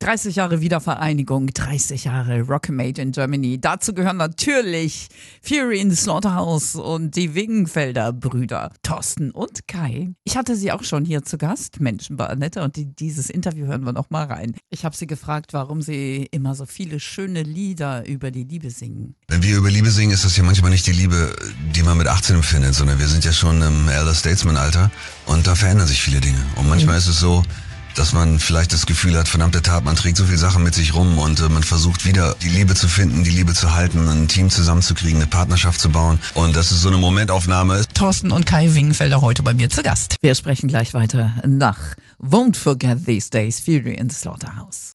30 Jahre Wiedervereinigung, 30 Jahre Rockmate in Germany. Dazu gehören natürlich Fury in the Slaughterhouse und die Wingenfelder Brüder, Thorsten und Kai. Ich hatte sie auch schon hier zu Gast, Menschen bei Annette, und die, dieses Interview hören wir noch mal rein. Ich habe sie gefragt, warum sie immer so viele schöne Lieder über die Liebe singen. Wenn wir über Liebe singen, ist das ja manchmal nicht die Liebe, die man mit 18 empfindet, sondern wir sind ja schon im Elder Statesman Alter und da verändern sich viele Dinge. Und manchmal mhm. ist es so, dass man vielleicht das Gefühl hat, verdammte Tat, man trägt so viel Sachen mit sich rum und äh, man versucht wieder die Liebe zu finden, die Liebe zu halten, ein Team zusammenzukriegen, eine Partnerschaft zu bauen und dass es so eine Momentaufnahme ist. Thorsten und Kai Wingenfelder heute bei mir zu Gast. Wir sprechen gleich weiter nach Won't Forget These Days, Fury in the Slaughterhouse.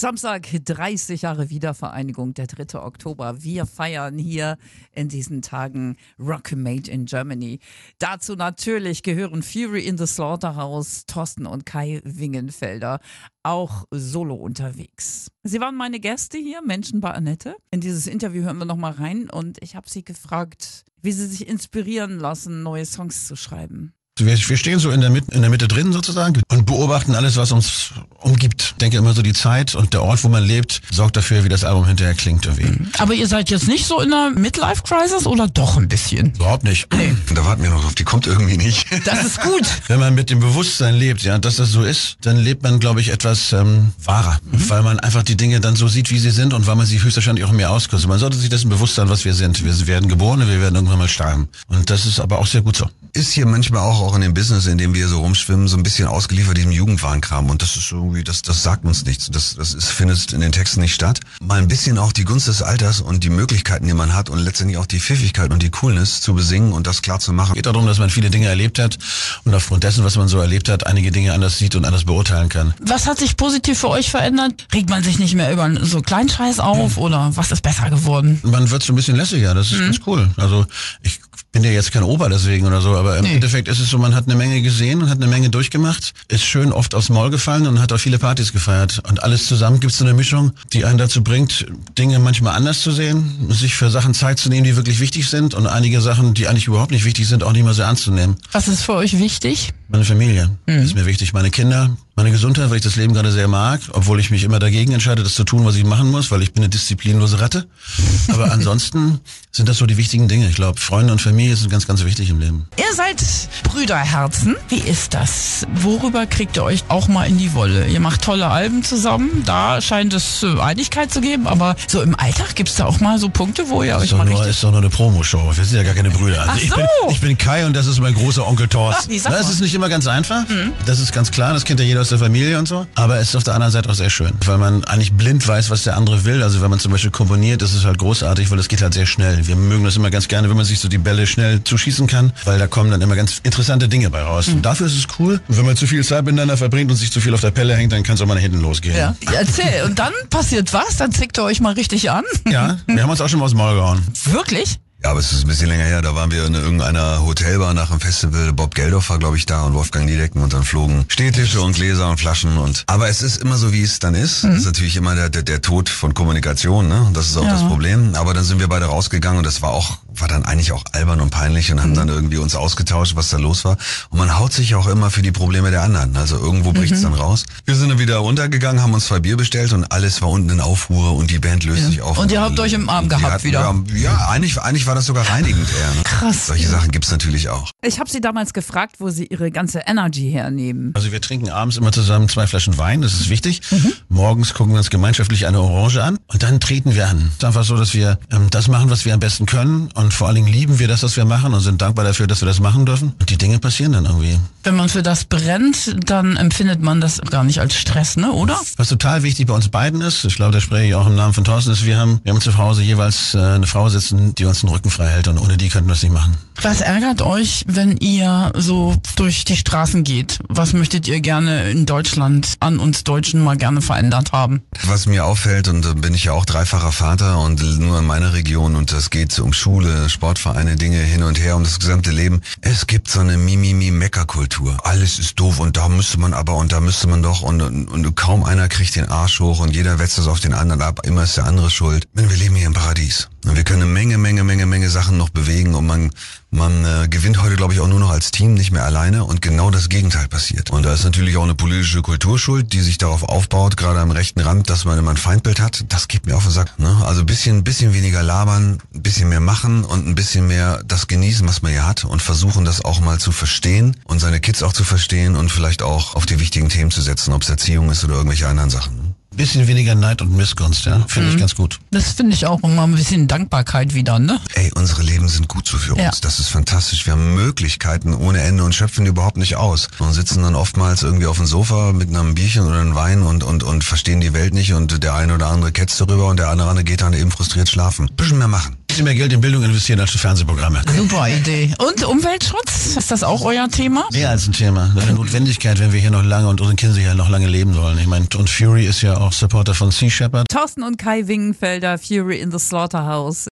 Samstag, 30 Jahre Wiedervereinigung, der 3. Oktober. Wir feiern hier in diesen Tagen Rock Made in Germany. Dazu natürlich gehören Fury in the Slaughterhouse, Thorsten und Kai Wingenfelder, auch solo unterwegs. Sie waren meine Gäste hier, Menschen bei Annette. In dieses Interview hören wir nochmal rein und ich habe sie gefragt, wie sie sich inspirieren lassen, neue Songs zu schreiben. Wir, wir stehen so in der, Mitte, in der Mitte drin sozusagen und beobachten alles, was uns umgibt. Ich denke immer so die Zeit und der Ort, wo man lebt, sorgt dafür, wie das Album hinterher klingt irgendwie. Mhm. Aber ihr seid jetzt nicht so in einer Midlife-Crisis oder doch ein bisschen? Überhaupt nicht. Nee. Da warten wir noch drauf, die kommt irgendwie nicht. Das ist gut. Wenn man mit dem Bewusstsein lebt, ja, dass das so ist, dann lebt man, glaube ich, etwas ähm, wahrer. Mhm. Weil man einfach die Dinge dann so sieht, wie sie sind und weil man sie höchstwahrscheinlich auch mehr auskostet. Man sollte sich dessen bewusst sein, was wir sind. Wir werden geboren und wir werden irgendwann mal sterben. Und das ist aber auch sehr gut so. Ist hier manchmal auch, auch in dem Business, in dem wir so rumschwimmen, so ein bisschen ausgeliefert diesem Jugendwarenkram. Und das ist irgendwie, das, das sagt uns nichts. Das, das ist, findet in den Texten nicht statt. Mal ein bisschen auch die Gunst des Alters und die Möglichkeiten, die man hat und letztendlich auch die Pfiffigkeit und die Coolness zu besingen und das klar zu machen. Es geht darum, dass man viele Dinge erlebt hat und aufgrund dessen, was man so erlebt hat, einige Dinge anders sieht und anders beurteilen kann. Was hat sich positiv für euch verändert? Regt man sich nicht mehr über so Kleinscheiß auf mhm. oder was ist besser geworden? Man wird so ein bisschen lässiger, das ist mhm. ganz cool. Also ich bin ja jetzt kein Opa deswegen oder so, aber im nee. Endeffekt ist es so, man hat eine Menge gesehen und hat eine Menge durchgemacht, ist schön oft aufs Maul gefallen und hat auch viele Partys gefeiert. Und alles zusammen gibt es so eine Mischung, die einen dazu bringt, Dinge manchmal anders zu sehen, sich für Sachen Zeit zu nehmen, die wirklich wichtig sind und einige Sachen, die eigentlich überhaupt nicht wichtig sind, auch nicht mehr so ernst zu nehmen. Was ist für euch wichtig? Meine Familie mhm. ist mir wichtig, meine Kinder, meine Gesundheit, weil ich das Leben gerade sehr mag, obwohl ich mich immer dagegen entscheide, das zu tun, was ich machen muss, weil ich bin eine disziplinlose Ratte. Aber ansonsten sind das so die wichtigen Dinge. Ich glaube, Freunde und Familie sind ganz, ganz wichtig im Leben. Ihr seid Brüderherzen. Wie ist das? Worüber kriegt ihr euch auch mal in die Wolle? Ihr macht tolle Alben zusammen. Da scheint es äh, Einigkeit zu geben. Aber so im Alltag gibt es da auch mal so Punkte, wo ihr euch mal nur, ist doch nur eine Promoshow. Wir sind ja gar keine Brüder. Also Ach so. ich, bin, ich bin Kai und das ist mein großer Onkel Thorsten. Das ist nicht immer ganz einfach. Mhm. Das ist ganz klar. Das kennt ja jeder aus der Familie und so. Aber es ist auf der anderen Seite auch sehr schön, weil man eigentlich blind weiß, was der andere will. Also wenn man zum Beispiel komponiert, ist es halt großartig, weil es geht halt sehr schnell. Wir mögen das immer ganz gerne, wenn man sich so die Bälle schnell zuschießen kann, weil da kommen dann immer ganz interessante Dinge bei raus. Mhm. Und dafür ist es cool. Und wenn man zu viel Zeit miteinander verbringt und sich zu viel auf der Pelle hängt, dann kann es auch mal nach hinten losgehen. Ja. Erzähl. Und dann passiert was? Dann zickt ihr euch mal richtig an? Ja, wir haben uns auch schon mal aus dem Maul gehauen. Wirklich? Ja, aber es ist ein bisschen länger her. Da waren wir in irgendeiner Hotelbar nach dem Festival. Bob Geldorf war, glaube ich, da und Wolfgang Niedecken und dann flogen Stehtische und Gläser und Flaschen und. Aber es ist immer so, wie es dann ist. Mhm. Das ist natürlich immer der, der, der Tod von Kommunikation, ne? Und das ist auch ja. das Problem. Aber dann sind wir beide rausgegangen und das war auch war dann eigentlich auch albern und peinlich und haben mhm. dann irgendwie uns ausgetauscht, was da los war. Und man haut sich auch immer für die Probleme der anderen. Also irgendwo bricht's mhm. dann raus. Wir sind dann wieder runtergegangen, haben uns zwei Bier bestellt und alles war unten in Aufruhr und die Band löst ja. sich auf. Und ihr habt euch im Arm gehabt hatten, wieder. Ja, ja, eigentlich, eigentlich war das sogar reinigend eher. Ne? Krass. Solche Sachen gibt's natürlich auch. Ich habe sie damals gefragt, wo sie ihre ganze Energy hernehmen. Also wir trinken abends immer zusammen zwei Flaschen Wein, das ist wichtig. Mhm. Morgens gucken wir uns gemeinschaftlich eine Orange an und dann treten wir an. Es ist einfach so, dass wir ähm, das machen, was wir am besten können und vor allen Dingen lieben wir das, was wir machen und sind dankbar dafür, dass wir das machen dürfen. Und die Dinge passieren dann irgendwie. Wenn man für das brennt, dann empfindet man das gar nicht als Stress, ne, oder? Was total wichtig bei uns beiden ist, ich glaube, da spreche ich auch im Namen von Thorsten, ist, wir haben, wir haben zu Hause jeweils äh, eine Frau sitzen, die uns den Rücken frei hält und ohne die könnten wir es nicht machen. Was ärgert euch, wenn ihr so durch die Straßen geht? Was möchtet ihr gerne in Deutschland an uns Deutschen mal gerne verändert haben? Was mir auffällt, und da bin ich ja auch dreifacher Vater und nur in meiner Region und das geht um Schule, Sportvereine, Dinge hin und her, um das gesamte Leben. Es gibt so eine Mimimi-Mecker-Kultur. Alles ist doof und da müsste man aber und da müsste man doch und, und, und kaum einer kriegt den Arsch hoch und jeder wetzt das auf den anderen ab. Immer ist der andere schuld. Wir leben hier im Paradies. Wir können eine Menge, Menge, Menge, Menge Sachen noch bewegen und man, man äh, gewinnt heute, glaube ich, auch nur noch als Team, nicht mehr alleine und genau das Gegenteil passiert. Und da ist natürlich auch eine politische Kulturschuld, die sich darauf aufbaut, gerade am rechten Rand, dass man immer ein Feindbild hat. Das geht mir auf den Sack. Ne? Also bisschen, bisschen weniger labern, bisschen mehr machen und ein bisschen mehr das genießen, was man hier hat und versuchen, das auch mal zu verstehen und seine Kids auch zu verstehen und vielleicht auch auf die wichtigen Themen zu setzen, ob es Erziehung ist oder irgendwelche anderen Sachen. Bisschen weniger Neid und Missgunst, ja. Finde mhm. ich ganz gut. Das finde ich auch immer ein bisschen Dankbarkeit wieder, ne? Ey, unsere Leben sind gut so für uns. Ja. Das ist fantastisch. Wir haben Möglichkeiten ohne Ende und schöpfen die überhaupt nicht aus. Und sitzen dann oftmals irgendwie auf dem Sofa mit einem Bierchen oder einem Wein und, und, und verstehen die Welt nicht und der eine oder andere ketzt darüber und der andere geht dann eben frustriert schlafen. Bisschen mehr machen bisschen mehr Geld in Bildung investieren als für Fernsehprogramme. Super Idee. Und Umweltschutz? Ist das auch euer Thema? Mehr als ein Thema. Das ist eine Notwendigkeit, wenn wir hier noch lange und unsere Kinder hier noch lange leben sollen. Ich meine, und Fury ist ja auch Supporter von Sea Shepherd. Thorsten und Kai Wingenfelder, Fury in the Slaughterhouse.